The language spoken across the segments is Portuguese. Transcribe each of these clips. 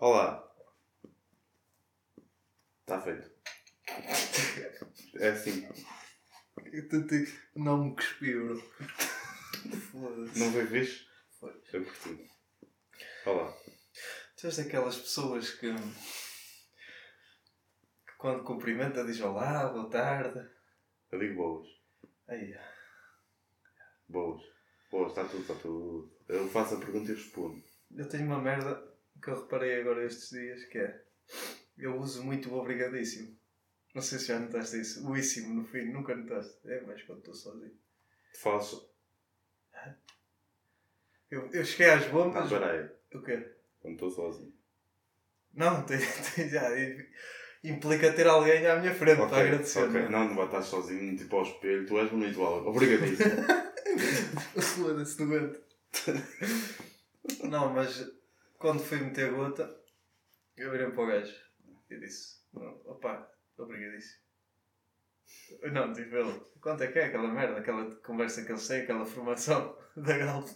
Olá. Está feito. É assim. Eu tentei. Não me cuspiu, bro. Foda-se. Não foi fixe? Foi. Eu curti. Olá. Tu és daquelas pessoas que. que quando cumprimenta diz olá, boa tarde. Eu digo boas. Aí. Boas. Boas, está tudo, está tudo. Eu faço a pergunta e respondo. Eu tenho uma merda que eu reparei agora estes dias que é. Eu uso muito o obrigadíssimo. Não sei se já notaste isso. O íssimo no fim, nunca notaste. É mais quando estou sozinho. Faço. Eu, eu cheguei às Ah, bombas. peraí. o quê? Quando estou sozinho. Não, tem, tem já. Implica ter alguém à minha frente para agradecer. ok. não é? Não, não vai estar sozinho, tipo ao espelho. Tu és bonito, Alves. Obrigadíssimo. Foda-se, aguento. Não, mas quando fui meter gota, eu virei para o gajo e disse: opá, obrigadíssimo. Não, tipo ele, quanto é que é aquela merda, aquela conversa que eles têm, aquela formação da Galp?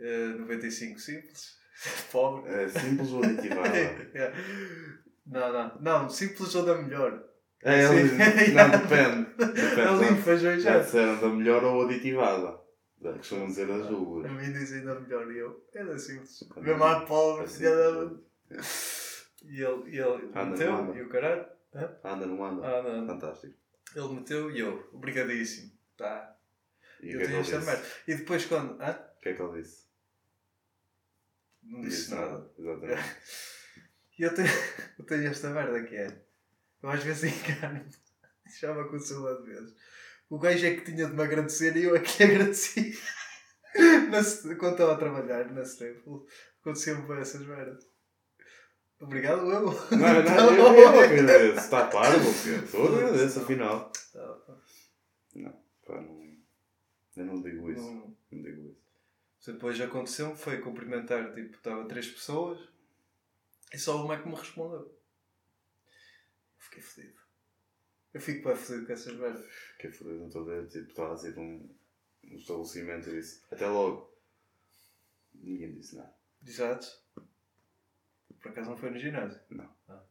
Eh, 95 simples, pobre. É simples ou aditivada? Não, não, não, simples ou da melhor. É, ele- não, depende. depende. Ali feijão Já já. disseram da melhor ou aditivada. Costumam dizer as duas. A mim dizem da melhor e eu, era simples. Também. Mesmo à pobre, Assim, dava. E ele, e ele Anda, meteu, anda. e o caralho, Anda, não anda? ah, não, Fantástico. ele meteu e eu, obrigadíssimo. Tá. E eu é tenho esta merda. E depois quando. Ah? O que é que ele disse? Não disse nada. Exatamente. E eu tenho, eu tenho esta merda que é. Eu às vezes engano-me. Já me aconteceu uma vez. O gajo é que tinha de me agradecer e eu é que lhe agradeci. Na, quando estava a trabalhar na Staple, aconteceu-me para essas merdas. Obrigado, eu. Não, não, eu, eu agradeço. Está claro, porque eu agradeço, afinal. Tá, Pá, não, eu não digo isso. não- Não digo isso. Depois aconteceu foi cumprimentar, tipo, estava três pessoas e só uma é que me respondeu. Fiquei fedido. Eu fico bem fedido com essas merdas. Que é fodido, não estou a ver. Tipo, estava a de um, um estabelecimento e disse: Até logo. Ninguém disse nada. Exato. Por acaso não foi no ginásio? Não. Ah.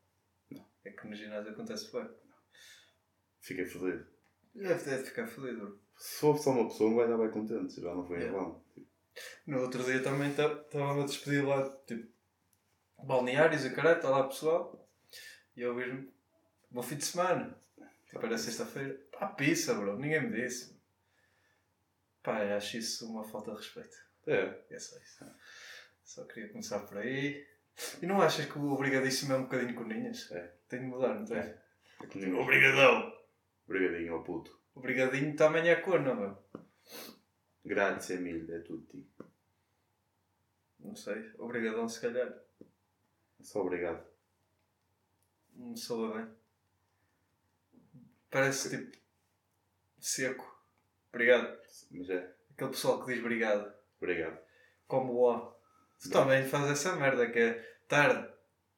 Não. É que no ginásio acontece bem. Fiquei fodido. Deve, deve ficar fedido. bro. Se for só uma pessoa, não vai estar bem contente. Já não foi em vão. Tipo, No outro dia também estava a despedir lá, tipo, balneários e caralho, está lá pessoal. E eu vejo bom fim de semana. Tipo, era sexta-feira. Pá, pizza, bro. Ninguém me disse. Pá, acho isso uma falta de respeito. É. É só isso. Só queria começar por aí. E não achas que o obrigadíssimo é um bocadinho corninhas? É. Tem de mudar, não tem? É. É Obrigadão! Obrigadinho ao puto. Obrigadinho também é corno, meu. Grazie mille, é tutti. Não sei. Obrigadão, se calhar. Só obrigado. Não soa bem. Parece tipo. seco. Obrigado. Mas é. Aquele pessoal que diz obrigado. Obrigado. Como o O. Tu também fazes essa merda que é tarde.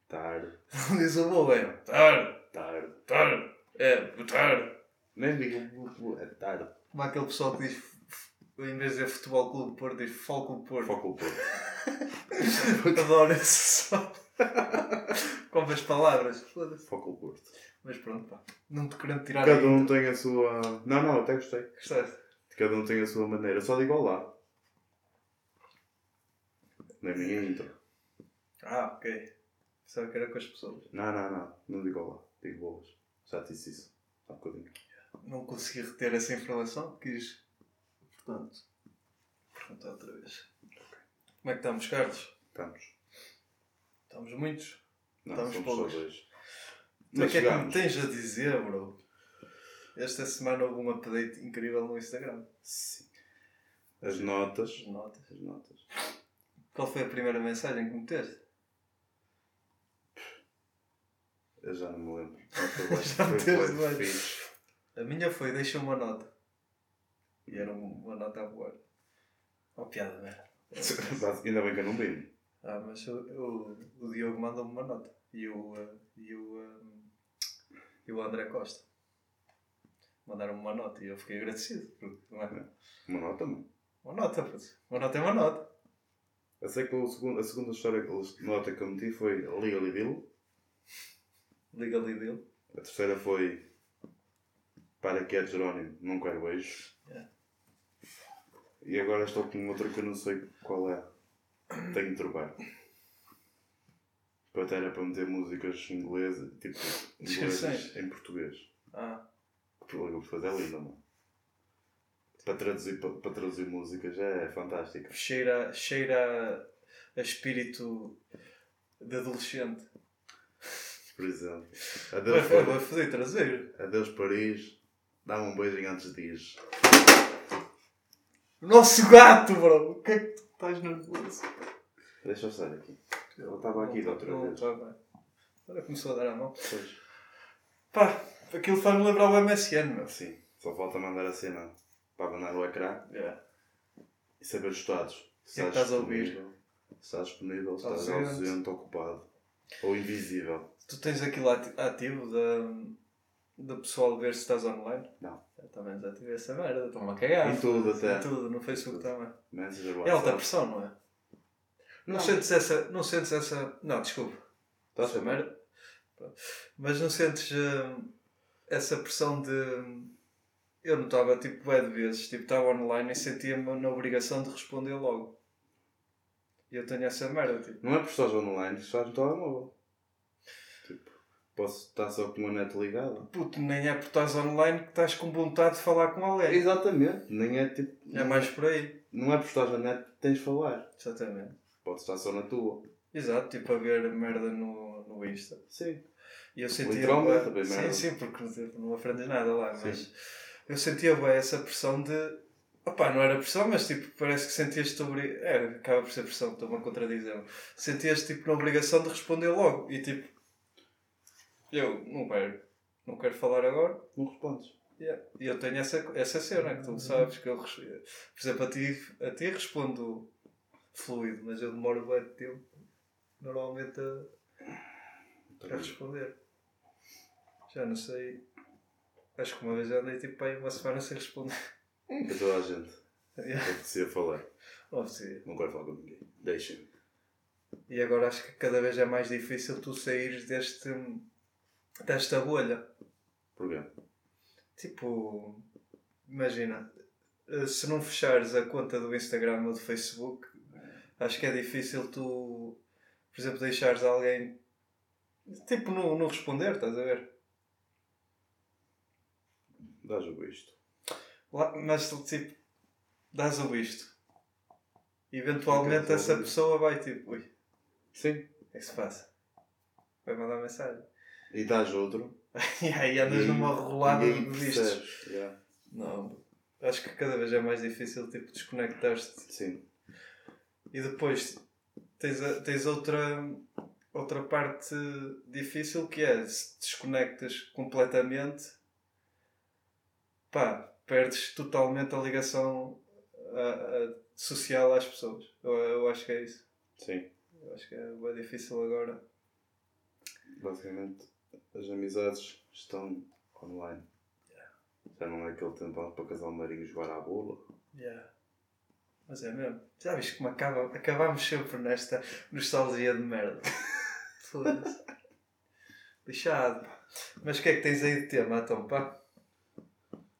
Tarde. Não diz o bom, é tarde, Tarde. tarde. É, tarde. Nem digo é tarde. Como aquele pessoal que diz. Em vez de dizer futebol clube Porto, diz futebol clube Porto. Foco o Porto. Adoro esse som. Como as palavras. Foda-se. Foco o Porto. Mas pronto, pá. Não te querendo tirar Cada um tem a sua. Não, não, até gostei. Gostaste? Cada um tem a sua maneira. Só digo olá. Na minha intro. Ah, ok. Pensava que era com as pessoas. Não, não, não. Não digo olá. Digo boas. Já te disse isso. Há um bocadinho. Não consegui reter essa informação. Quis. Portanto. Perguntar outra vez. Como é que estamos, Carlos? Estamos. Estamos muitos? Não, Estamos poucos. dois. O Mas que é que me tens a dizer, bro? Esta semana houve um update incrível no Instagram. Sim. As notas. As notas. As notas. Qual foi a primeira mensagem que meteste? Eu já não me lembro. Já meteste. A minha foi deixa uma nota. E era uma nota a voar. Oh, piada, merda. Ainda bem que eu não vi. Ah, mas o, o, o Diogo mandou-me uma nota. E o, eh, e, o, eh, e o André Costa. Mandaram-me uma nota e eu fiquei agradecido. porque, é? Uma nota, mano. Uma nota, putz. Uma nota é uma nota. Eu sei que o segundo, a segunda história, que eles- nota que eu meti foi Legally Bill. Legally Bill. A terceira foi Para que é Jerónimo, não quero beijo. Yeah. E agora estou com outra que eu não sei qual é. Tenho de trocar. Até era para meter músicas inglesas, tipo, inglesas em português. Ah, Porque o português é lindo, não? Para traduzir, para, para traduzir músicas é fantástico. cheira, cheira a espírito de adolescente. Por exemplo, adeus, vai, vai foder traseiro. adeus Paris, dá-me um beijinho antes de ir. Nosso gato, bro! O que é que tu estás nervoso? Deixa eu estar aqui. Ele estava aqui da outra vez. tá bem. Agora começou a dar a mão. Pois. Pá, aquilo faz-me lembrar o MSN, meu. Sim, só falta mandar a cena para abanar o ecrã Yeah. e saber os estados. Se que estás a ouvir? disponível, Se estás disponível, se estás Ausente. ocupado ou invisível. Tu tens aquilo ati- ativo da, da pessoal ver se estás online? Não. Eu também desativei essa merda, estou-me a cagar. Em tudo Em até. tudo, no Facebook também. Messenger, É alta pressão, não é? Não, Não. sentes essa. Não sentes essa. Não, desculpa. Estás a merda. Mas não sentes hum, essa pressão de. Eu não estava tipo bué de vezes, tipo estava online e sentia-me na obrigação de responder logo. E eu tenho essa merda, tipo. Não é por estás online, estás no telemóvel. Posso estar só com uma net ligada. Puto, nem é por estás online que estás com vontade de falar com alguém. Exatamente, nem é tipo. É mais por aí. Não é por estás na net que tens de falar. Exatamente. Podes estar só na tua. Exato, tipo a ver merda no, no Insta. Sim. E eu sentia. Literalmente, bué- a ver sim, merda. sim, porque não aprendes nada lá, Sim. mas eu sentia bem essa pressão de. Opá, não era pressão, mas tipo, parece que sentias-te obri... É, acaba por ser pressão, estou-me a contradizer. Sentias-te tipo na obrigação de responder logo. E tipo, eu não quero, não quero falar agora. Não respondes. Yeah. E eu tenho essa, essa cena que tu sabes que eu, por exemplo, a ti, a ti respondo fluido, mas eu demoro bem tempo normalmente a, a responder. Já não sei. Acho que uma vez andei tipo aí uma semana sem responder. Para toda a gente. Yeah. Falar. Não quero falar com ninguém. Deixem-me. E agora acho que cada vez é mais difícil tu saíres deste, desta bolha. Porquê? Tipo, imagina, se não fechares a conta do Instagram ou do Facebook, acho que é difícil tu, por exemplo, deixares alguém, tipo, não, não responder, estás a ver? Dás o visto. Lá- Mas, tipo, dás o visto. Eventualmente essa pessoa vai, tipo, ui, o Sim. que é que se passa? Vai mandar mensagem. E dás outro. e aí andas E- numa rolada de vistos. Yeah. Não, acho que cada vez é mais difícil, tipo, desconectar-te Sim. E depois tens, a- tens outra, outra parte difícil que é se desconectas completamente, pá, perdes totalmente a ligação a- a- social às pessoas. Eu, eu acho que é isso. Sim. Eu acho que é bem difícil agora. Basicamente, as amizades estão online. Já não é aquele tempo para casal marinho jogar à bola. Yeah. Mas é mesmo. Já viste como acaba, acabamos sempre nesta nostalgia de merda. Foda-se. Lixado. Mas o que é que tens aí de tema, então, pá?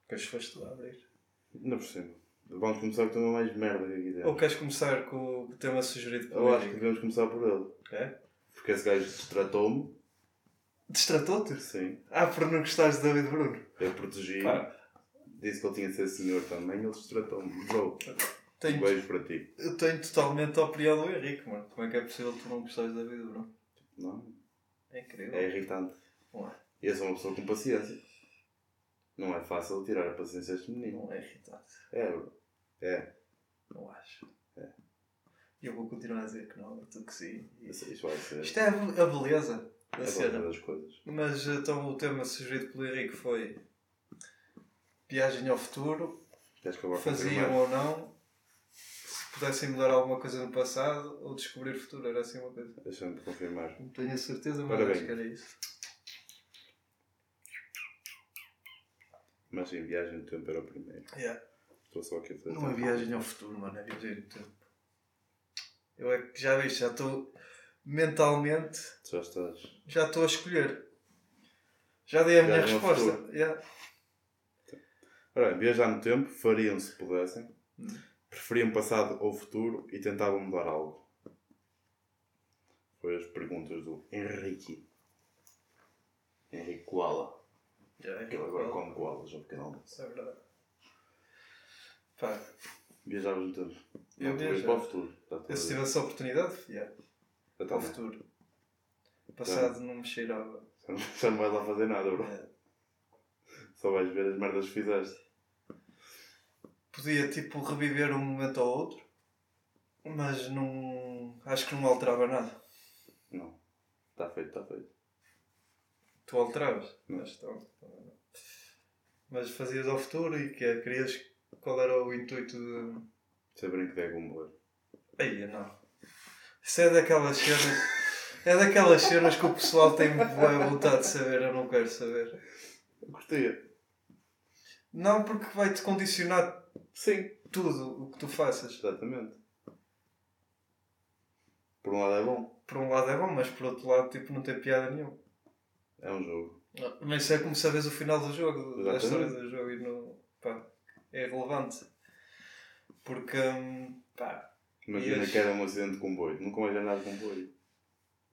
Depois foste tu a abrir. Por cima. Vamos começar com o tema mais merda que aqui Ou queres começar com o tema sugerido pelo Eu acho que devemos começar por ele. É? Porque esse gajo destratou-me. Distratou-te? Sim. Ah, por não gostares de David Bruno. Eu protegi. Pá, Disse que ele tinha de ser senhor também. Ele destratou-me. Bro, tenho, um beijo para ti. eu tenho totalmente a opinião do Henrique, mano. Como é que é possível tu não gostares de David Bruno? Não. É incrível. É irritante. Não é? E eu sou uma pessoa com paciência. Não é fácil tirar a paciência a este menino. Não é irritante. É, bro. É. Não acho. É. E eu vou continuar a dizer que não, tu que sim. E- Isso, isso vai ser. Isto é a beleza da É cena. das coisas. Mas então o tema sugerido pelo Henrique foi viagem ao futuro, faziam ou não, se pudessem mudar alguma coisa no passado ou descobrir o futuro, era assim uma coisa. Deixa-me confirmar. Não tenho a certeza, mas Parabéns. acho que era isso. Mas sim, viagem do tempo era o primeiro. Yeah. Estou só aqui a fazer. Não é viagem ao futuro, mano, é viagem no tempo. Eu é que já viste, já estou mentalmente, Já estás. já estou a escolher. Já dei a Já minha resposta. Yeah. Ora bem, viajar no tempo, fariam se pudessem. Hum. Preferiam passado ou futuro e tentavam mudar algo. Foi as perguntas do Henrique. Henrique Koala. É Ele agora come koalas ao pequeno almoço. Isso é verdade. Pá, Viajavas no tempo. Eu viajava. para o futuro. Eu se tivesse a oportunidade, yeah, para o futuro. O passado não me cheirava. Já não- Já não vais lá fazer nada, bro. É. Só vais ver as merdas que fizeste. Podia tipo reviver um momento ou outro, mas não. acho que não alterava nada. Não. Está feito, está feito. Tu alteravas? Não. Mas, então, mas fazias ao futuro e que é, querias. Qual era o intuito de. Saberem que Dragon Ball. Aí, não. Isso é daquelas cenas. É daquelas cenas que o pessoal tem boa vontade de saber, eu não quero saber. Eu gostei. Não, porque vai-te condicionar Sim. tudo o que tu faças. Exatamente. Por um lado é bom. Por um lado é bom, mas por outro lado, tipo, não tem piada nenhuma. É um jogo. Mas isso é como sabes o final do jogo, da Exatamente. história do jogo e não. pá, é relevante. Porque, hum, pá, Imagina Ias- que era um acidente de comboio. Nunca mais nada de comboio.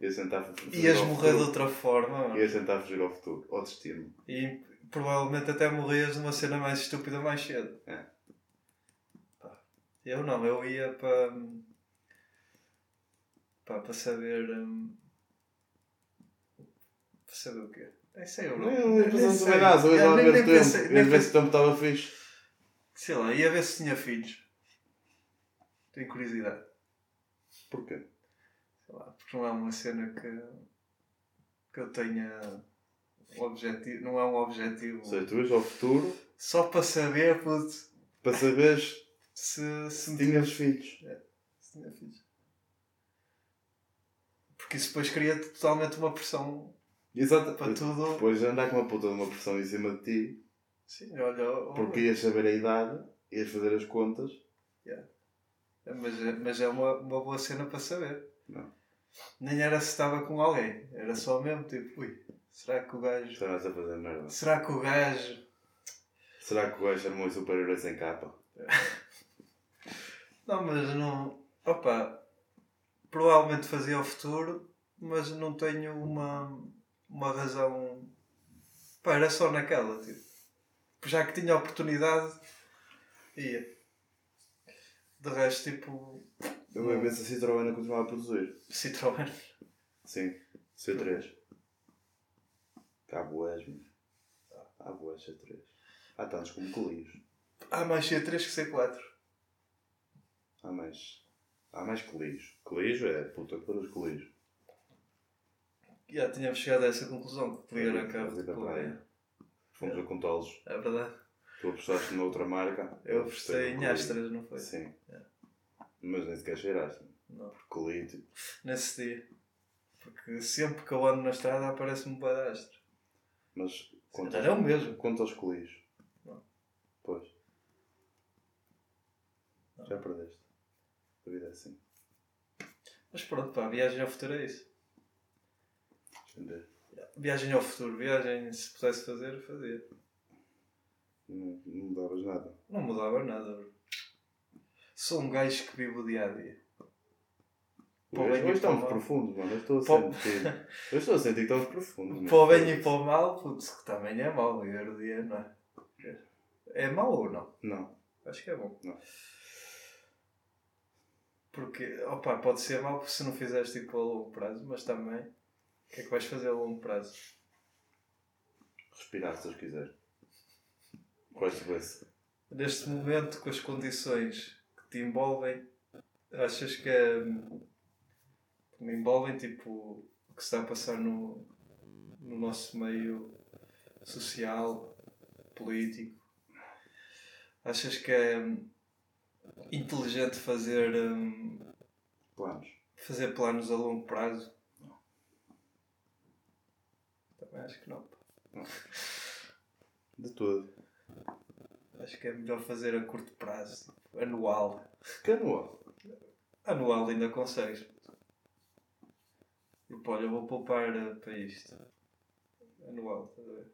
Ias tentar fugir ias ao morrer de outra forma mano. Ias tentar fugir ao futuro. Ao destino. e provavelmente até morrias numa cena mais estúpida mais cedo. É. Eu não, eu ia para. pá, para saber. hum, para saber o quê? Nem sei, eu não. Nem ia sei. nada. É, lá nem- ver nem o tempo. pensei- Ias nem ver se o tempo estava fixe. Sei lá, ia ver se tinha filhos. Tenho curiosidade. Porquê? Sei lá, porque não é uma cena que, que eu tenha um objetivo. Não é um objetivo. Ou seja, tu ias ao futuro Só para saber, puto, para saberes se, se, tinhas filhos. se tinha filhos. Porque isso depois cria totalmente uma pressão Exato. para tudo. Depois andar com uma puta de uma pressão em cima de ti. Sim, olha. olha. Porque ias saber a idade. Ias fazer as contas. Mas, é- mas é uma, uma boa cena para saber. Não. Nem era se estava com alguém. Era só mesmo tipo, ui, será que o gajo. Estavas a fazer merda. Será que o gajo. Será que o gajo chamou super-herói sem capa? Não, mas não. Opa, provavelmente fazia o futuro, mas não tenho uma, uma razão. Pá, era só naquela, tipo. Já que tinha a oportunidade, ia. De resto, tipo. Eu ver se a Citroën a continuar a produzir. Citroën. Sim. C3. Há boés, meu. Há boés C3. Há tantos como colírios. Há mais C3 que C4. Há mais. Há mais colírios. Colírio é puta que os colírios. Já tínhamos chegado a essa conclusão que podia era carro de. Fomos a contá-los. É verdade. Tu apostaste noutra marca. Eu apostei em. Astras, não foi? Sim. É. Mas nem sequer cheiraste. Não. Colírio, tipo. Nesse dia. Porque sempre que eu ando na estrada aparece-me um Astra. Mas quanto calhar é o mesmo. Quanto aos colírios? Não. Pois. Não. Já perdeste. A vida é assim. Mas pronto, pá, viagem ao futuro é isso. Ver. Viagem ao futuro, viagem, se pudesse fazer, fazia. Não, não mudavas nada. Não mudava nada, bro. Sou um gajo que vive o dia a dia. O Hoje, hoje estamos profundos, mano. Eu estou a sentir. Eu estou a sentir que estamos profundos. Para o bem e para o mal, putz, que também é mau viver o dia, não é? É mau ou não? Não. Acho que é bom. Não. Porque, opa, pode ser mau se não fizeres tipo a longo prazo, mas também, o que é que vais fazer a longo prazo? Respirar se Deus quiser. Se vê-se? Neste momento, com as condições que te envolvem, achas que que me envolvem, tipo, o que se está a passar no, no nosso meio social, político? Achas que é hum, inteligente fazer, hum, Planos. fazer planos a longo prazo? Também acho que não. pá. De tudo. Acho que é melhor fazer a curto prazo, anual. Que anual. Anual ainda consegues. Tipo, olha, eu vou poupar eh, para isto. Anual, estás a ver?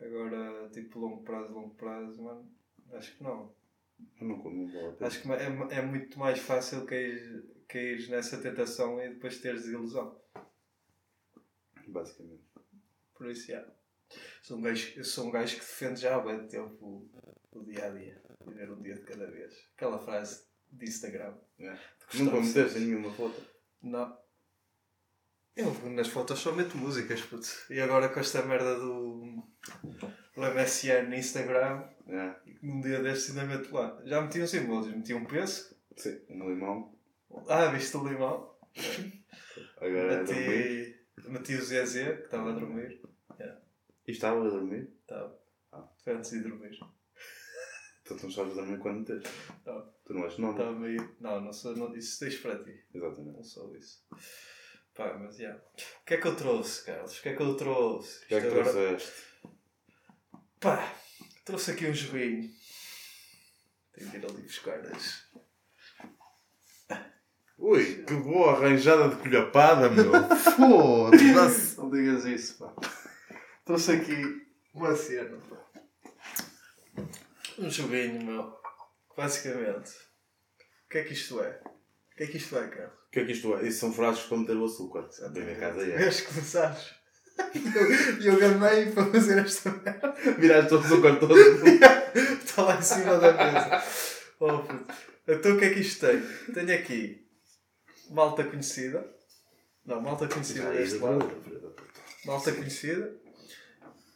Agora, tipo, longo prazo, longo prazo, mano, acho que não. Eu não como vale a pena. Acho que é, é muito mais fácil cair, cair nessa tentação e depois teres desilusão. Basicamente. Por isso, já. Sou um gajo, eu sou um gajo que defende já há bem tempo o, o dia a dia. Viver um dia de cada vez. Aquela frase de Instagram. É. Nunca meteste em nenhuma foto. Não. Eu nas fotos só meto músicas, puto. E agora com esta merda do, do MSN no Instagram, É. num dia destes ainda meto lá. Já meti uns emojis, meti um peso. Sim, um limão. Ah, viste o limão? Agora é. Meti, meti o ZZ, que estava a dormir. E estava a dormir? Estava. Ah. Foi antes de dormir. Tu não sabes dormir quando metes. Não. Tu não és nome. Estava meio. Não, não sou. Não, isso deixo para ti. Exatamente. Não sou isso. Pá, mas já. O que é que eu trouxe, Carlos? O que é que eu trouxe? O que é que agora- trouxeste? Pá, trouxe aqui um joguinho. Tenho que ir ali buscar as. Ui, que boa arranjada de colhapada, meu. Foda-se. Não digas isso, pá. Trouxe aqui uma cena. Um joguinho, meu. Basicamente. O que é que isto é? O que é que isto é, Carlos? O que é que isto é? Isso são frascos para meter o açúcar. Bem na casa é. Vês que sabes? E eu gamei para fazer esta merda. Viraste o açúcar todo. Está lá em cima da mesa. Oh, puto. Então o que é que isto tem? Tenho aqui malta conhecida. Não, malta conhecida deste lado. Malta conhecida.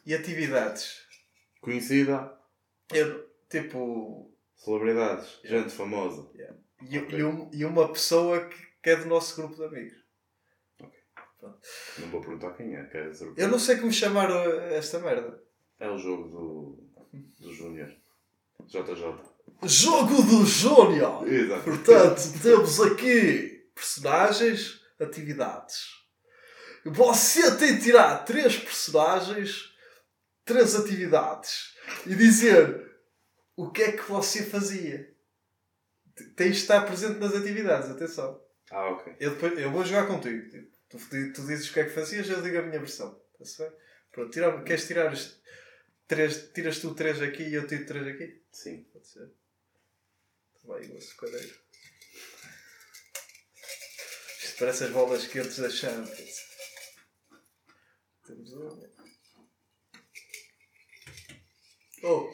E atividades. Conhecida, Eu, tipo. celebridades, gente famosa. E, e, um- e uma pessoa que, que é do nosso grupo de amigos. Não vou perguntar quem é, surpresa. Eu não sei como chamar uh, esta merda. É o jogo do, do Júnior. JJ. Jogo do Júnior! Exato. Portanto, temos aqui personagens, atividades. Você tem de tirar três personagens, três atividades e dizer o que é que você fazia. Tens de estar presente nas atividades, atenção. Ah, ok. Eu, depois, eu vou jogar contigo. Tipo, tu, tu dizes o que é que fazias, eu digo a minha versão. Está-se bem? Pronto, tira, queres tirar os três, tiras tu três aqui e eu tiro três aqui? Sim. Pode ser. Vai, o açucareiro. Isto parece as bolas quentes da Champions. Temos uma. Oh!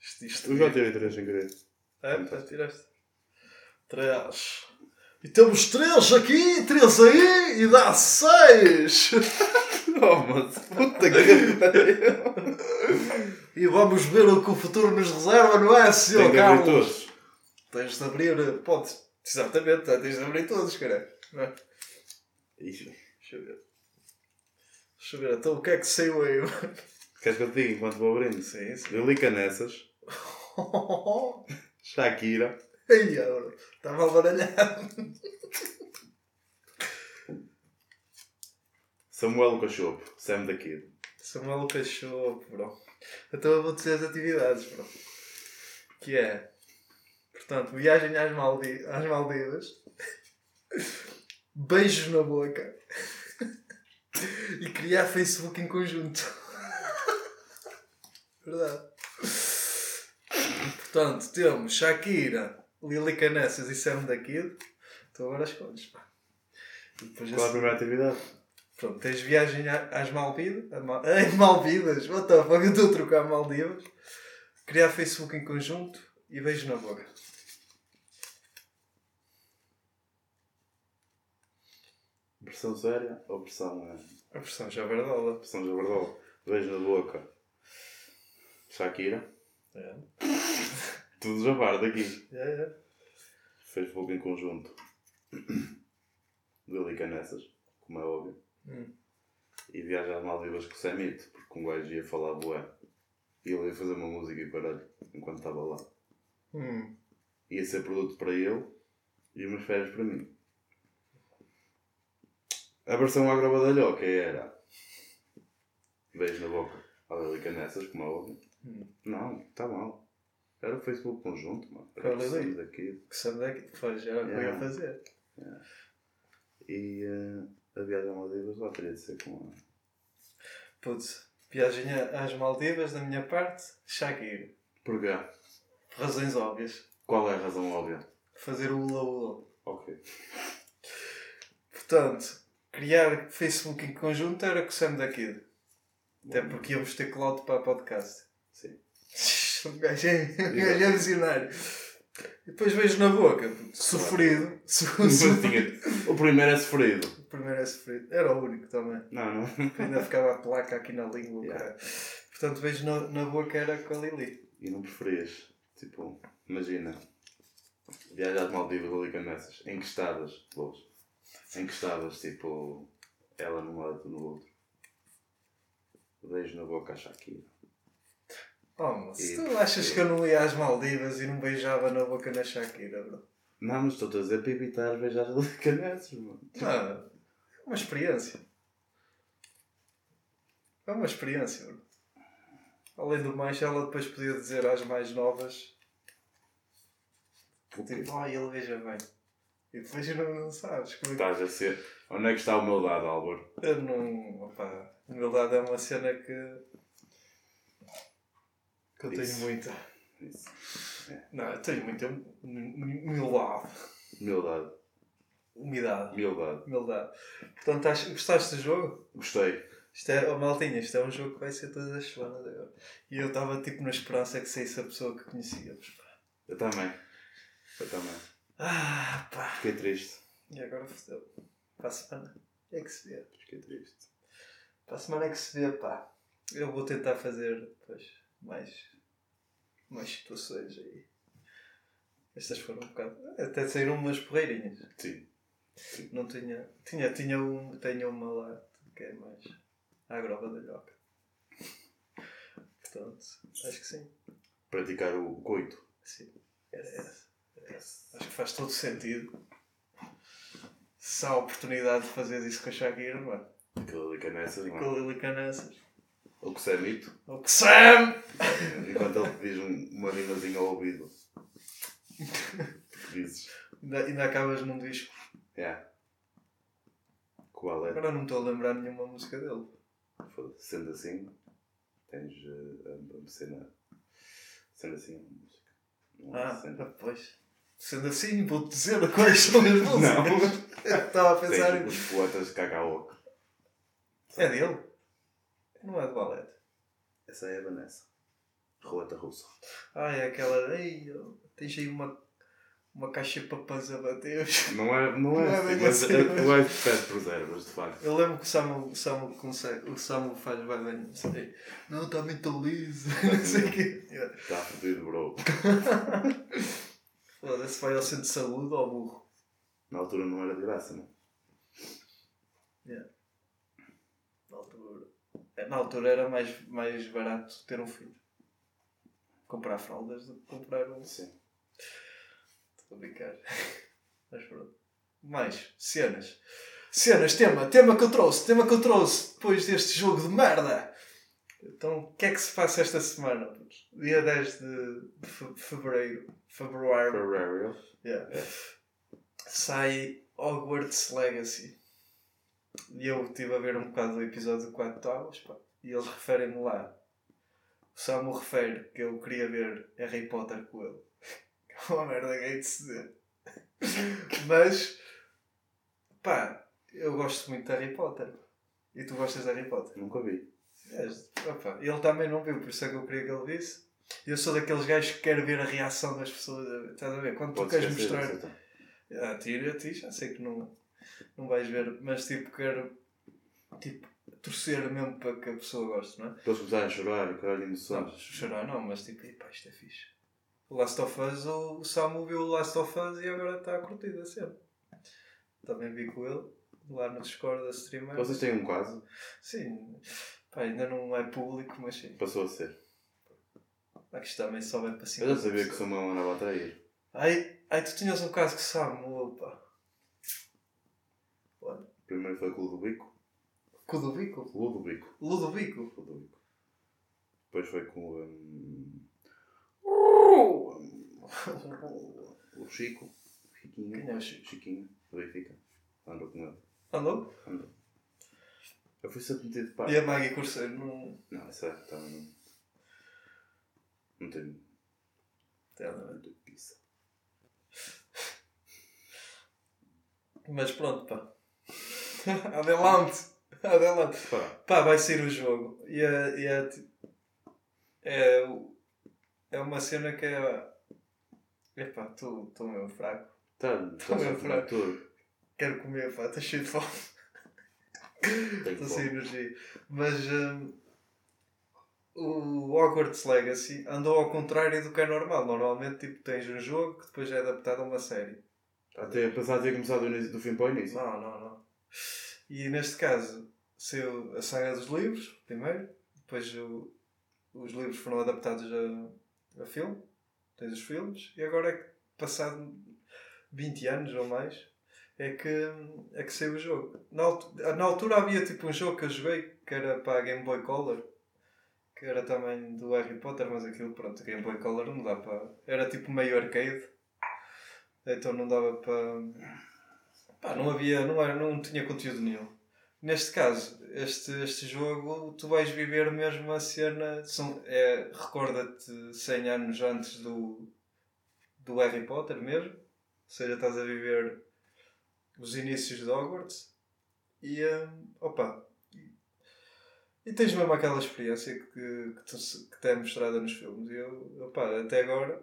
Isto, isto Eu já tirei três sem querer. É, já tiraste. Três. E temos três aqui, três aí e dá seis! Oh, mas puta que pariu. E vamos ver o que o futuro nos reserva, não é, Tem senhor que abrir Carlos? todos. Tens de abrir, podes. Exatamente, tens de abrir todos, cara. Não é? Ixi. Deixa eu ver. Deixa eu ver, então o que é que saiu aí? Queres que eu te diga enquanto vou abrindo? Sim, sim. Lili Canessas, Shakira, Ai, agora, está mal baralhado. Samuel Cachopo, Sam da Kid. Samuel Cachorro, bro. Então eu vou dizer as atividades, bro. Que é, portanto, viagem às Maldivas, beijos na boca e criar Facebook em conjunto. Verdade. Portanto, temos Shakira, Lili Canessas e Sam da Kid. Agora escolhes, pá. E depois Qual é a esse- primeira atividade? Pronto, tens viagem às Maldives. A Mal... Ai, Maldives! What the fuck? Eu estou a trocar Maldivas. Criar Facebook em conjunto e beijo na boca. Versão séria ou versão, eh, A versão já verdola. versão jabardola? Beijo na boca. Shakira. É. Tudo jabar daqui. É, é. Facebook em conjunto. Lili Canessas, como é óbvio. Hum. E viaja às Maldivas com o Samito, porque um gajo ia falar bué. E ele ia fazer uma música e caralho, enquanto estava lá. Hum. Ia ser produto para ele e umas férias para mim. A versão à gravadalhoca era Beijo na boca à Lili Canessas, como é óbvio. Hum. Não, está mal. Era o Facebook conjunto, mano. Com a Lili? Era daqui. Que sabe daqui? Pois, era o que eu ia Yeah. fazer. E eh, a viagem a Maldivas lá teria de ser com a. Putz, viagem às Maldivas da minha parte, Shakira. Porquê? Por razões óbvias. Qual é a razão óbvia? Fazer o ula ula. Ok. Portanto, criar Facebook em conjunto era com o Sam da Kid. Até porque íamos ter cloud para podcast. Sim. Um gajo é, é visionário. E depois vejo na boca, sofrido. O primeiro é sofrido. O primeiro é sofrido. Era o único também. Não, não. Ainda ficava a placa aqui na língua. Yeah. Portanto, vejo na, na boca era com a Lili. E não preferias, tipo, imagina, viajar de Maldivas ali com nessas, em que Em que estavas, tipo, ela num lado, tu no outro. Beijo na boca a Shakira. Oh, mas E- tu achas que eu não ia às Maldivas e não beijava na boca na Shakira, bro? Não, mas estou-te a dizer para evitar beijar nessas, mano. Não, é uma experiência. É uma experiência, bro. Além do mais, ela depois podia dizer às mais novas, tipo, ai, ele beija bem. E depois não, não sabes. Como é que... Estás a ser. Onde é que está meu dado, Álvaro? Eu não. Opá, humildade é uma cena que. que eu tenho Isso. muita. Isso. Não, eu tenho muita hum- humildade. Humildade. Umidade. Humildade. Humildade. Portanto, acho, gostaste do jogo? Gostei. Isto é, oh, maltinha, isto é um jogo que vai ser todas as semanas agora. E eu estava tipo na esperança que saísse a pessoa que conhecíamos. Eu também. Eu também. Ah, pá. Fiquei triste. E agora fodeu. Para a semana é que se vê. Fiquei triste. Para a semana é que se vê, pá. Eu vou tentar fazer depois mais, mais situações aí. Estas foram um bocado. Até saíram umas porreirinhas. Sim. Não tinha. Tinha, tinha um, tenho uma lá que é mais à grova da lhoca. Portanto, acho que sim. Praticar o coito. Sim. Era essa. Acho que faz todo sentido. Se há a oportunidade de fazer isso com a Shakira, mano. Aquilo ali canessas, Com a mano. Lili Canessas. O que é mito. O que Sam! Enquanto ele te diz um- uma rimazinha ao ouvido. Dizes. Ainda, ainda acabas num disco. Yeah. Qual é? Agora não estou a lembrar nenhuma música dele. Sendo assim, tens eh, a, a cena. Sendo assim, a música. Não Ah, cena. Sendo assim, vou-te dizer quais são as músicas. Não. Estava a pensar em. Tens os poetas de Cacau. É dele? Não é de balete. Essa é a Vanessa. Roleta russa. Ah, é aquela. Ei, tens aí uma, uma caixa de papãs a bater. Não é, não Não é, é assim, bem mas assim, é- de pé de preservas, de facto. Eu lembro que o Samu, o Samu consegue. O Samu faz vai bem. Não sei. Não, está muito liso. Não sei o quê. Está fodido, bro. Foda-se, vai ao centro de saúde ou burro. Na altura não era de graça, não? Na altura, na altura era mais, mais barato ter um filho. Comprar fraldas do que comprar um. Sim. Estou a brincar. Mas pronto. Mais, cenas. Cenas, tema, tema que eu trouxe, tema que eu trouxe depois deste jogo de merda. Então, o que é que se passa esta semana? Dia 10 de de fe- fevereiro. Fevereiro. Ferrari. Yeah. É. Sai Hogwarts Legacy. E eu estive a ver um bocado do episódio de 4 tábuas, pá, e eles referem-me lá. O Samu refere que eu queria ver Harry Potter com ele. É uma merda gay de se dizer. Mas, pá, eu gosto muito de Harry Potter. E tu gostas de Harry Potter? Nunca vi. Opa, ele também não viu, por isso é que eu queria que ele visse. Eu sou daqueles gajos que quero ver a reação das pessoas. Estás a ver? Quando tu Pode queres esquecer mostrar. então. Ah, tira a ti, já sei que não, não vais ver, mas tipo, quero tipo, torcer mesmo para que a pessoa goste, não é? Depois começarem a chorar caralho Não, emoções. chorar não, mas tipo, "Epá, isto é fixe. O Last of Us, o o Samu viu o Last of Us e agora está a curtir a cena. Também vi com ele, lá no Discord da streamer. Vocês têm um caso? Sim, pá, ainda não é público, mas sim. Passou a ser. Aqui está também só vai para cima. Eu já sabia que o Samuel andava a trair. Ai, ai, tu tinhas um caso com o Samu, pá. Olha, Primeiro foi com o Ludovico. com o Ludovico? Ludovico. Ludovico? Ludovico. Depois foi com o. hum, O Chico. Chiquinho. Quem é o Chico? Chiquinho. Do Benfica. Andou com ele. Andou? Andou. Eu fui sempre metido de par. E a Maggie Corseiro não Não, é. Então, não. Não tenho. tem nada tenho pizza. Mas pronto, pá. Adelante! Adelante! Pá. Pá, vai sair o jogo. E é. E é, é, é uma cena que é. Epá, estou mesmo fraco. Tô tá mesmo fraco. tudo. Quero comer, pá, estou cheio de fome. Estou sem energia. Mas hum, o Hogwarts Legacy andou ao contrário do que é normal. Normalmente tipo, tens um jogo que depois é adaptado a uma série. Até apesar de ter começado do, do fim para o início. Não, não, não. E neste caso saiu a saga dos livros, primeiro, depois o- os livros foram adaptados a, a filme, tens os filmes, e agora é que passado 20 anos ou mais é que, é que saiu o jogo. Na, altu- na altura havia tipo um jogo que eu joguei que era para Game Boy Color, que era também do Harry Potter, mas aquilo pronto, Game Boy Color não dá para. Era tipo meio arcade, então não dava para. Pá, não havia, não, era, não tinha conteúdo nenhum. Neste caso, este, este jogo, tu vais viver mesmo a cena. São, é, Recorda-te 100 anos antes do, do Harry Potter mesmo. Ou seja, estás a viver os inícios de Hogwarts. E, hum, opa, e, tens mesmo aquela experiência que, que, te, que te é mostrada nos filmes. E eu, opa, até agora,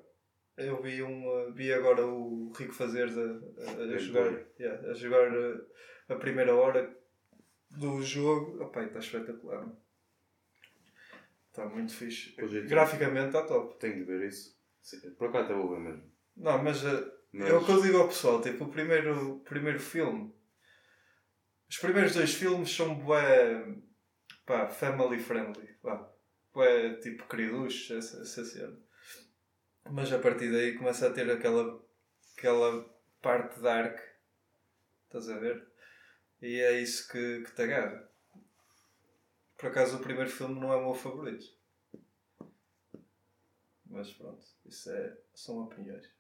eu vi, um, vi agora o Rico Fazeres a, a, a jogar, yeah, a jogar uh, a primeira hora do jogo. Opa, está espetacular. Está muito fixe. Graficamente está top. Tenho de ver isso. Por acaso até vou ver mesmo. Não, mas, uh, Mas é o que eu digo ao pessoal. Tipo, o primeiro, primeiro filme. Os primeiros dois filmes são bué. pá, family friendly. Vá. Bué tipo queridos, essa, essa cena. Mas a partir daí começa a ter aquela. aquela parte dark. Estás a ver? E é isso que, que te agarra. Por acaso o primeiro filme não é o meu favorito. Mas pronto, isso é, são opiniões.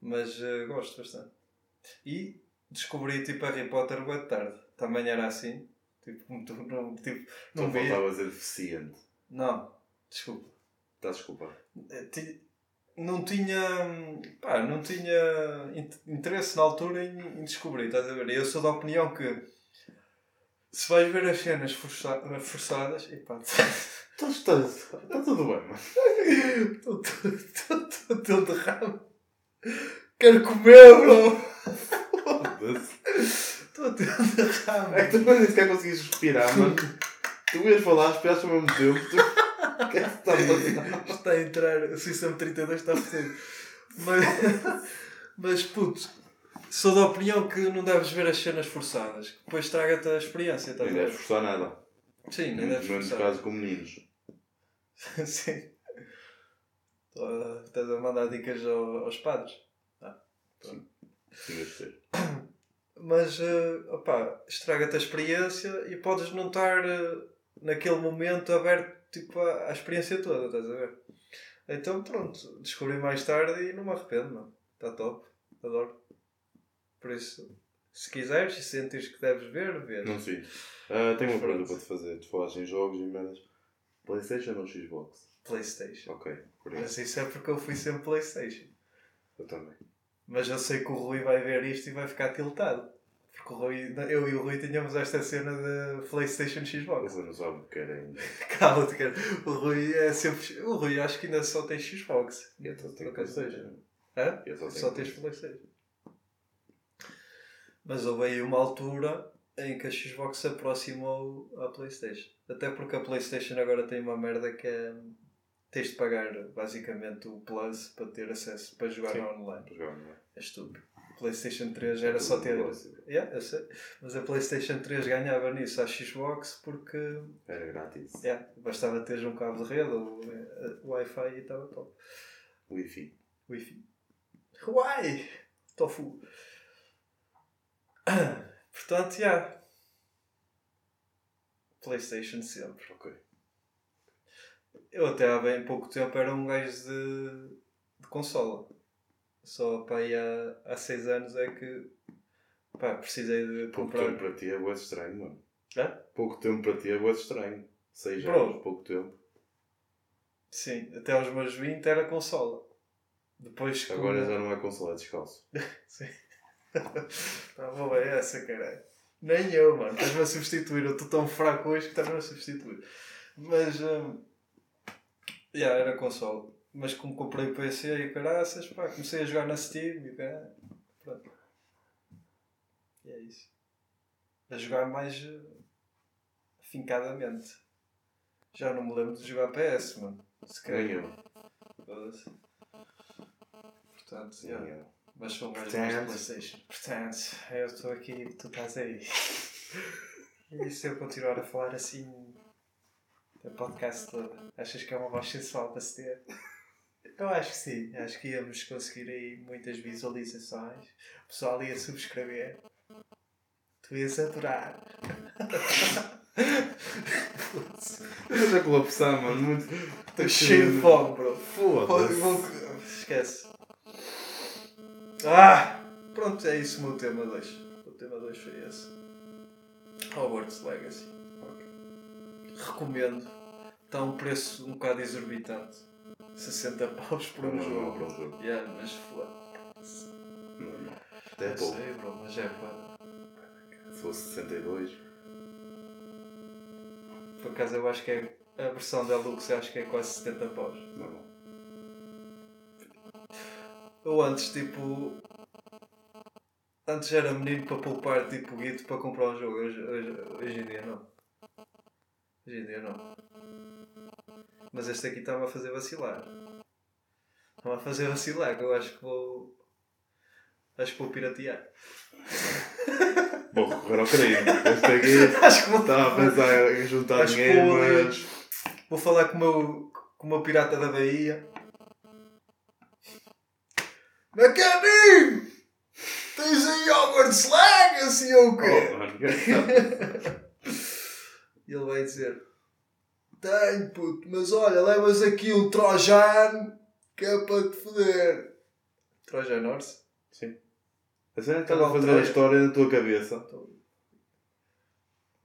Mas eh, gosto bastante. E descobri tipo Harry Potter boa tarde. Também era assim. Tipo, tu não, tipo, Não não vi. faltava ser deficiente. Não, desculpa. Está desculpa. Eh, Não tinha. Pá, não tinha in- interesse na altura em, em descobrir, estás a ver? Eu sou da opinião que se vais ver as cenas força- forçadas. E pá, Está, está, está tudo bem, mano. estou todo de ramo. Quero comer, bro! Foda-se. Estou todo de ramo. É que tu nem sequer conseguiste respirar, mano. Tu ias falar, esperaste ao mesmo tempo. Tu... O que é que está a passar? Está a entrar, o sistema 32 está fodido. Mas, mas puto, sou da opinião que não deves ver as cenas forçadas. que Depois estraga-te a experiência, estás a Nem deves forçar nada. Sim, nem deves forçar. caso com meninos. Sim. Estou Estás a mandar dicas ao- aos padres. Sim, deve ser. Mas, eh, opá, estraga-te a experiência e podes não estar eh, naquele momento aberto tipo, à, à experiência toda, estás a ver? Então, pronto, descobri mais tarde e não me arrependo, não. Está top. Adoro. Por isso, se quiseres e sentires que deves ver, vê. Não sei. Ah, tenho uma pergunta para te fazer. Tu falaste em jogos e merdas. Playstation ou Xbox? Playstation. Ok, por isso. Mas isso é porque eu fui sempre Playstation. Eu também. Mas eu sei que o Rui vai ver isto e vai ficar tiltado. Porque o Rui, eu e o Rui tínhamos esta cena de PlayStation Xbox. Você não sabe o ainda. Cala-te, cara. O Rui é sempre. O Rui acho que ainda só tem Xbox. Eu só tenho Playstation. Hã? Eu só tenho Só tens PlayStation. Mas houve aí uma altura em que a Xbox se aproximou à PlayStation. Até porque a PlayStation agora tem uma merda que é. Tens de pagar basicamente o Plus para ter acesso para jogar Sim. online. Para jogar, não é? É estúpido. PlayStation 3 era só ter. Yeah, eu sei. Mas a PlayStation 3 ganhava nisso à Xbox porque Era grátis. yeah, bastava teres um cabo de rede ou eh, Wi-Fi e estava top. Wi-Fi. Wi-Fi. Uai! Tofu. Portanto, já. Yeah. PlayStation sempre. Ok. Eu até há bem pouco tempo era um gajo de. de consola. Só para aí há, há 6 anos é que pá, precisei de Pouco comprar. tempo para ti é bué estranho, mano. Hã? Pouco tempo para ti é bué estranho. 6 Bro. anos, pouco tempo. Sim, até aos meus 20 era consola. Depois com- Agora já não é consola, é descalço. Sim. Tá bom, é essa, caralho. Nem eu, mano. Estás-me a substituir. Eu estou tão fraco hoje que estás-me a substituir. Mas. Hum, yeah, era console. Mas como comprei o PC e caraças, pá, comecei a jogar na Steam e. Pronto. E é isso. A jogar mais eh, afincadamente. Já não me lembro de jogar PS, mano. Se calhar. Portanto, yeah. eu. Mas são mais Portanto- Playstation. Portanto, eu estou aqui tu estás aí. E se eu continuar a falar assim o podcast todo, achas que é uma voz sensual para se ter? Eu acho que sim. Acho que íamos conseguir aí muitas visualizações. O pessoal ia subscrever. Tu ias adorar. Mas a colapsar, mano. Muito. Estou cheio de fome, bro. Foda-se. Esquece. Ah! Pronto, é isso o meu tema 2. O tema 2 foi esse. Hogwarts Legacy. Recomendo. Está um preço um bocado exorbitante. 60 paus por um Não, não, jogo. para um jogo. Yeah, mas foda-se. Não, não. Até é Não pouco. sei, bro, mas é pá. Se fosse 62. Por acaso eu acho que é. A versão da Lux eu acho que é quase 70 paus. Não, não. Eu antes, tipo. Antes era menino para poupar tipo guito para comprar um jogo. Hoje, hoje, hoje em dia não. Não. Mas este aqui está-me a fazer vacilar. Está-me a fazer vacilar, que eu acho que vou. Acho que vou piratear. Vou recorrer ao crime. Este aqui. acho que vou. Estava a pensar em juntar Acho dinheiro, vou- mas. Vou falar com o meu, com o meu pirata da Bahia. Meu caminho! Tens aí Hogwarts Legacy ou o quê? Oh. E ele vai dizer: Tenho, puto, mas olha, levas aqui um Trojan que é para te foder. Trojan Horse? Sim. A cena estava a fazer a história na tua cabeça.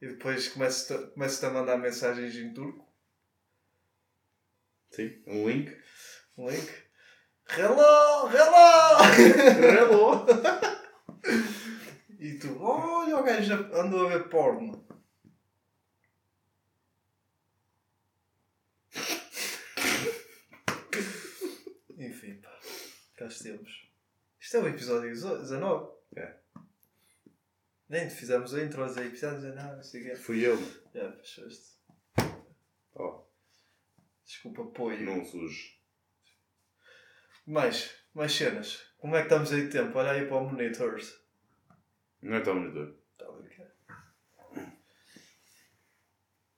E depois começas-te começas a mandar mensagens em turco. Sim. Um link. Um link. Hello! Hello! Hello! E tu, olha, o gajo já andou a ver porno. Enfim, pá. Cá estamos. Isto é o episódio 19. É. Nem fizemos a intro, aí episódio 19, não sei o quê. Fui eu. Já, fechaste. Oh, Desculpa, apoio. não sujo. Mais, mais cenas. Como é que estamos aí de tempo? Olha aí para o Monitors. Não é tão monitor. Está a brincar.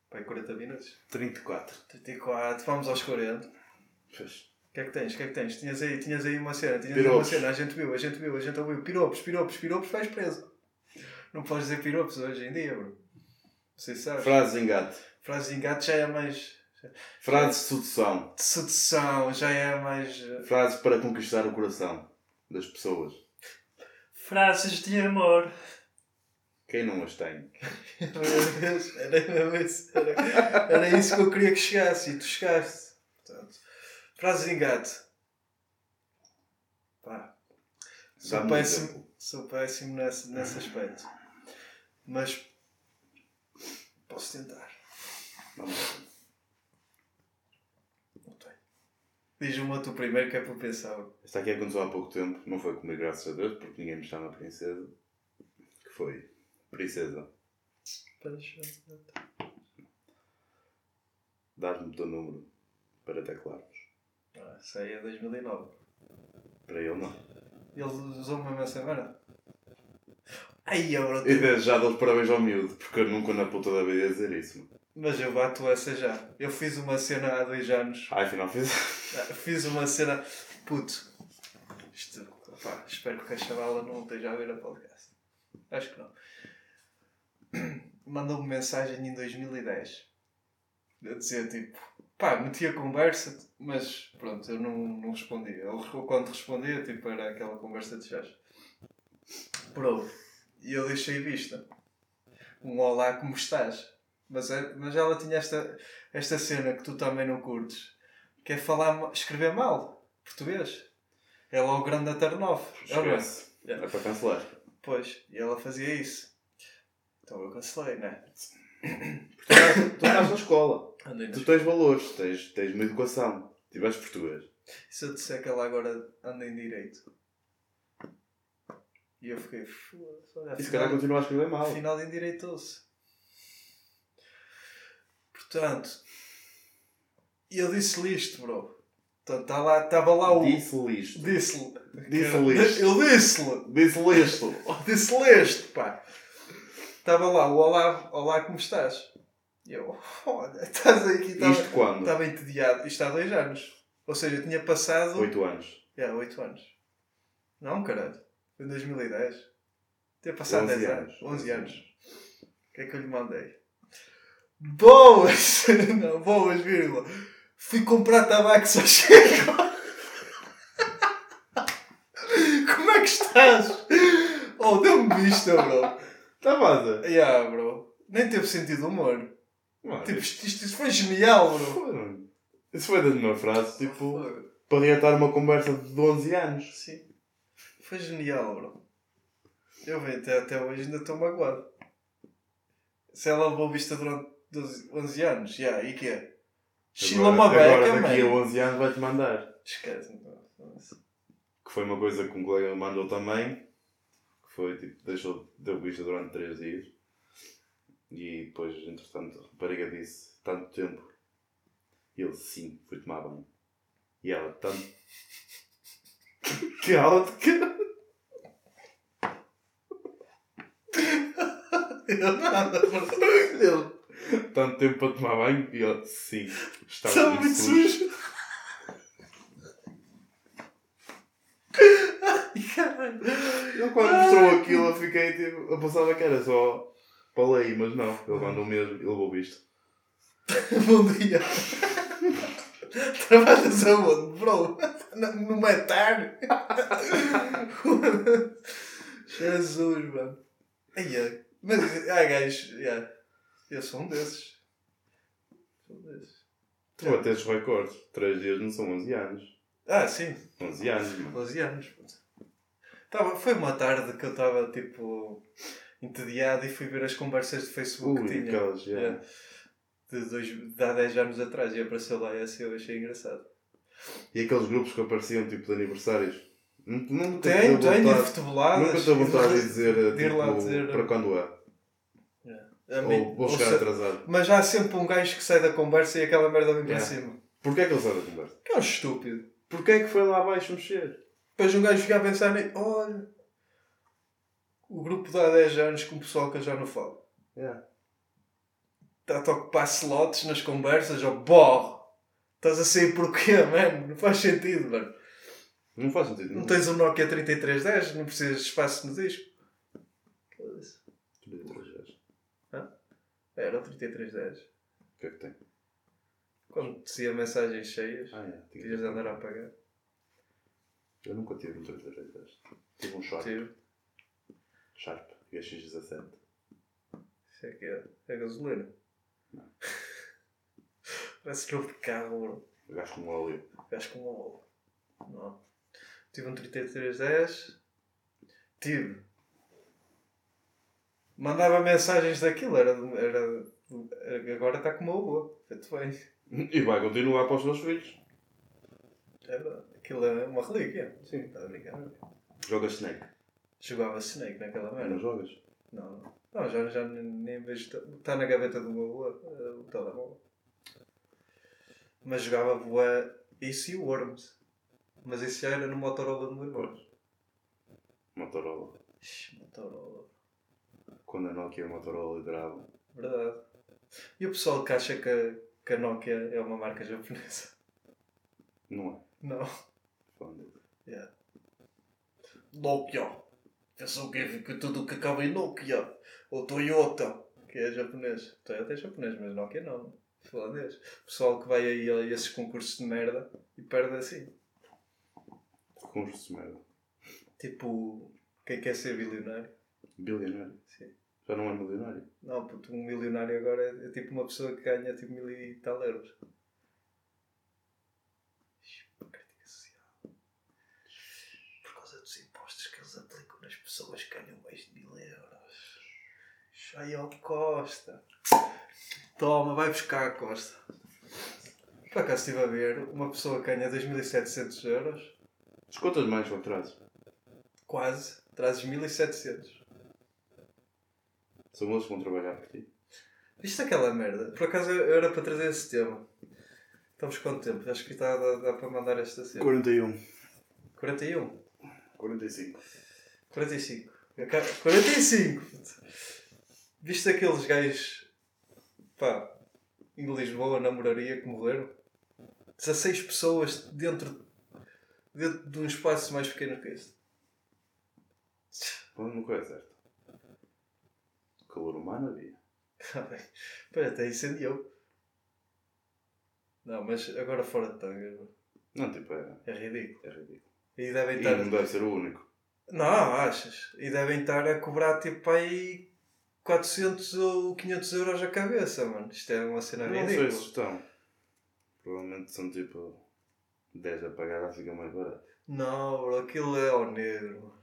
Pai, 40 minutos. 34. 34, vamos aos 40. O Pois. Que é que tens? O que é que tens? Tinhas aí, tinhas aí uma cena, tinhas aí uma cena, a gente viu, a gente viu, a gente ouviu. Piropos, piropos, piropos, vais preso. Não podes dizer piropos hoje em dia, bro. Não sei se sabes. Frases de engate. Frase de engate já é mais. Frases de sedução. de sedução, já é mais. eh, Frases para conquistar o coração das pessoas. Frases de amor. Quem não as tem? Era, isso, era, era isso que eu queria que chegasse e tu chegaste. Portanto, frase de engate. Pá, sou péssimo, sou péssimo nesse, nesse aspecto. Mas posso tentar. Não tenho. Diz uma tu primeiro que é para pensar. Esta aqui aconteceu há pouco tempo. Não foi comigo, graças a Deus, porque ninguém me chama princesa. Que foi? Princesa. Dás-me o teu número para teclarmos. Isso aí é 2009. Para ele não. Ele usou uma mesma semana? Ai, eu E desde já dou parabéns ao miúdo, porque eu nunca na puta da vida ia dizer isso. mano. Mas eu bato essa já. Eu fiz uma cena há dois anos. Ah, afinal fiz. Ah, Fiz uma cena. Puto. Isto. Pá, espero que a chavala não esteja a ver a podcast. Acho que não. Mandou-me mensagem em 2010. A dizer tipo. Pá, metia conversa, mas pronto, eu não, não respondia. Ele quando respondia, tipo, era aquela conversa de chás. Bro, e eu deixei vista. Um olá, como estás? Mas, é, mas ela tinha esta, esta cena que tu também não curtes, que é falar, escrever mal, português. Ela é o grande Atarnoff. Esquece. É para cancelar. Pois, e ela fazia isso. Então eu cancelei, né? Tu estás, tu estás na escola. Andei Tu tens valores, tens, tens uma educação. Tiveste português. E se eu disser que ela agora anda em direito? E eu fiquei, foda-se, olha, E se calhar continua a escrever mal. afinal endireitou-se. Portanto, e eu disse-lhe isto, bro. Portanto, tá lá, estava lá o. Disse-lhe isto. Disse-lhe. Disse-lhe isto. Eu disse-lhe. Disse-lhe isto. Disse-lhe isto, pá. Estava lá o Olá, olá, como estás? E eu, olha, estás aqui. Estava, Isto quando? estava entediado. Isto há dois anos. Ou seja, eu tinha passado. Oito anos. É, 8 anos. Não, caralho. Foi em 2010. Tinha passado 11 10 anos. anos. 11 anos. O que é que eu lhe mandei? Boas! Não, boas, vírgula. Fui comprar tabaco só chego. Como é que estás? Oh, deu-me vista, bro. Estavas a. Yeah, bro. Nem teve sentido de humor. Mano, Tipo, isto, isto, foi genial, bro. Isso foi da minha frase, tipo, para reatar uma conversa de 11 anos. Sim. Foi genial, bro. Eu vejo até, até hoje ainda estou magoado. Se ela levou vista durante 12, 11 anos, já, e que é? Chila uma beca, Agora daqui a mano. 11 anos vai-te mandar. Esquece, então. Foda-se. Que foi uma coisa que um colega mandou também. Foi tipo, deixou, deu vista durante 3 dias. E depois, entretanto, a rapariga disse: Tanto tempo. E ele: Sim, fui tomar banho. E ela: Tanto. que alto, cara. Eu nada. Ele: Tanto tempo para tomar banho. E ele: Sim, estava muito sujo. sujo. Ai, caralho. Ele quando mostrou aquilo, eu fiquei tipo. Eu pensava que era só para lei, mas não. Ele mandou mesmo e levou visto. Bom dia. Trabalhas aonde, bro? No, metar? Jesus, mano. Ai. Mas há gajos, yeah. eu sou um desses. Sou um desses. Tu os recordes. 3 dias não são 11 anos. Ah, sim, 11 anos, mano. 12 anos. puto. Tava, foi uma tarde que eu estava tipo entediado e fui ver as conversas de Facebook Ui, que tinha. já. Yeah. De, dois, de há 10 anos atrás e apareceu lá essa e eu achei engraçado. E aqueles grupos que apareciam tipo de aniversários. Não, não Tem, tem, de futeboladas. Nunca tenho vontade de dizer de tipo, dizer- para quando é. A mim- Ou vou ou chegar se- atrasado. Mas há sempre um gajo que sai da conversa e aquela merda vem para Yeah. cima. Porquê é que ele sabe a conversa? Que é um estúpido. Porquê é que foi lá abaixo mexer? Depois um gajo fica a pensar olha, o grupo de há 10 anos com o pessoal que eu já não falo. Yeah. Está a ocupar slots nas conversas, ou borro. Estás a sair porquê, mano? Não faz sentido, mano. Não faz sentido. Não nenhum. tens um Nokia 3310, não precisas de espaço no disco. Foda-se. Era o 3310. O que é que tem? Quando dizia mensagens cheias, Ah, é. tinha- tinhas de andar a apagar. Eu nunca tive um 3310. Tive um Sharp. Tiro. Sharp. GX17. Isso é que é. É gasolina. Não. Parece novo de carro, bro. Gasto com óleo. Gajo com óleo. Não. Tive um 3310. Tive. Mandava mensagens daquilo, era, era, era- agora está com uma boa. Feito bem. E vai continuar para os seus filhos. É verdade. Aquilo é uma relíquia. Sim, está a brincar. Jogas Snake. Jogava Snake naquela Não merda. jogas? Não, não. Não, já, já nem vejo. Está na gaveta do meu avô, eh, o telemóvel. Mas jogava boa. Isso e o Worms. Mas isso já era no Motorola do meu irmão. Motorola. Ixi, Motorola. Quando a Nokia e a Motorola lideravam. Verdade. E o pessoal que acha que a, que a Nokia é uma marca japonesa? Não é? Não. Fónico. Nokia. Pensou que, que tudo que acaba em Nokia. Ou Toyota, que é japonês. Toyota é japonês, mas Nokia não. Foda-se. Pessoal que vai aí a esses concursos de merda e perde assim. Concurso de merda. Tipo, quem quer ser bilionário? Bilionário. Sim. Já não é milionário. Não, puto, um milionário agora é, é tipo uma pessoa que ganha tipo mil e tal euros. Ixi, Crítica social. Por causa dos impostos que eles aplicam nas pessoas que ganham mais de mil euros. Chaio Costa. Toma, vai buscar a Costa. Por acaso estive a ver, uma pessoa que ganha 2.700 euros, Descontas mais ou atrasos. quase, trazes 1.700. São eles que vão trabalhar por ti. Viste aquela merda? Por acaso eu era para trazer esse tema. Estamos quanto tempo? Acho que está, dá, dá para mandar esta cena. 41. 41? 45. 45. Aca- 45! puto. Viste aqueles gajos pá, em Lisboa, na moraria, que morreram? 16 pessoas dentro, dentro de um espaço mais pequeno que este. Bom, nunca é certo. Calor humano havia. Bem. Espera, até incendiou. Não, mas agora fora de tanga. Não, tipo, é, É ridículo. é ridículo. E devem E estar. não deve ser o único. Não, achas? E devem estar a cobrar tipo aí 400 ou 500 euros a cabeça, mano. Isto é uma cena Não sei ridícula. se estão. Provavelmente são tipo 10 a pagar, fica mais barato. Não, bro, aquilo é ao negro.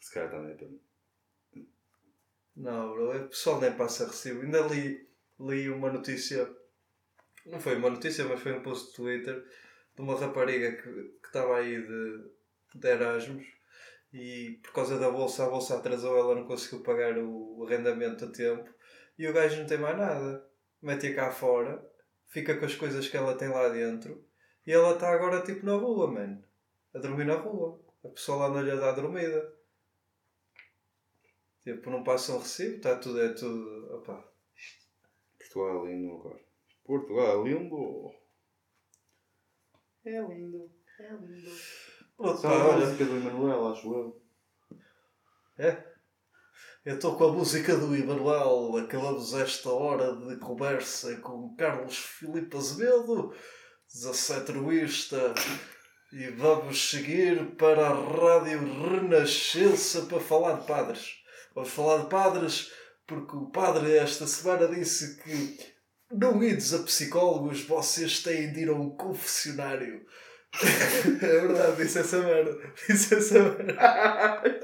Se calhar também tem. Não, bro, o pessoal nem passa recibo. Ainda li, li uma notícia, não foi uma notícia, mas foi um post do Twitter de uma rapariga que que estava aí de, de Erasmus e por causa da bolsa, a bolsa atrasou, ela não conseguiu pagar o, arrendamento a tempo e o gajo não tem mais nada. Mete-a cá fora, fica com as coisas que ela tem lá dentro e ela está agora tipo na rua, mano. A dormir na rua. A pessoa anda-lhe a dar dormida. Tipo, não passa um recibo, está tudo, é tudo. Opá. Portugal é lindo agora. Portugal é lindo. É lindo. É lindo. Pronto, Só pá, a olha, música do Emanuel, acho eu. é? Eu estou com a música do Emanuel, acabamos esta hora de conversa com Carlos Filipe Azevedo, 17 Ruísta, e vamos seguir para a Rádio Renascença para falar de padres. Vamos falar de padres porque o padre esta semana disse que não ides a psicólogos, vocês têm de ir a um confessionário. É verdade, disse essa merda. Disse essa merda.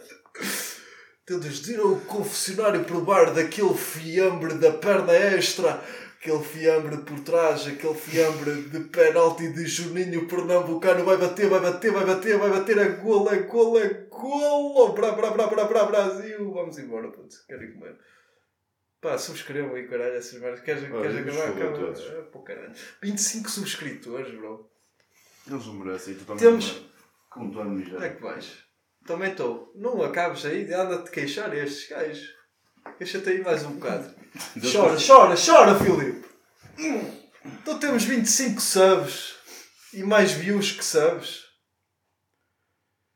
Tendes de ir ao confessionário provar daquele fiambre da perna extra, aquele fiambre por trás, aquele fiambre de penalti de Juninho Pernambucano, vai bater, vai bater, vai bater, vai bater, a golo, a golo, a golo, bra, bra, bra, bra, bra, Brasil, vamos embora, putz, quero ir comer. Pá, subscrevam aí, caralho, essas merdas. Queres, Olha, queres acabar? Acaba. todos. Ah, pô, caralho. 25 subscritores, bro. Eles não merecem. Tu também Temos- Como tu a Onde é que vais? Também estou. Não acabes aí, anda-te queixar a estes gajos. Queixa-te aí mais um bocado. Deus Chora, chora, chora, Filipe! Então temos 25 subs e mais views que subs.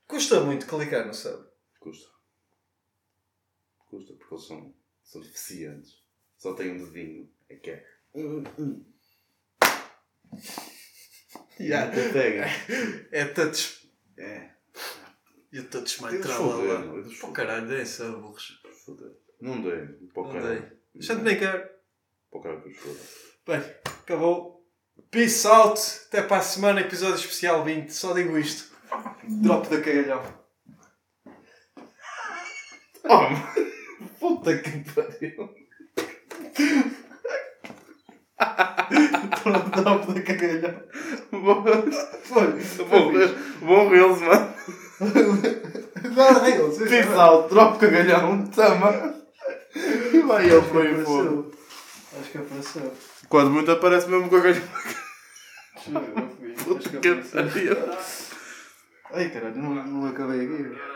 Custa muito clicar no sub. Custa. Custa, porque eles são, são deficientes. Só têm um dedinho. É que é. Yeah. Não conseguem. É touch. É. E o my Eles tralala. Pô caralho, dei burros. Foder. Não dei. Não caralho. dei. Gente nem quer. Para o caralho que foda. Bem, acabou. Peace out. Até para a semana, episódio especial 20. Só digo isto. Drop da cagalhão. Oh, puta que pariu. Drop da cagalhão. Foi. Bom, bom Reels, mano. Agora eles. Peace out, drop cagalhão, tama. E vai ele por aí fora. Acho que apareceu. Quando muito aparece mesmo com a. Acho Puta que pariu. Ai caralho, não, não acabei aqui.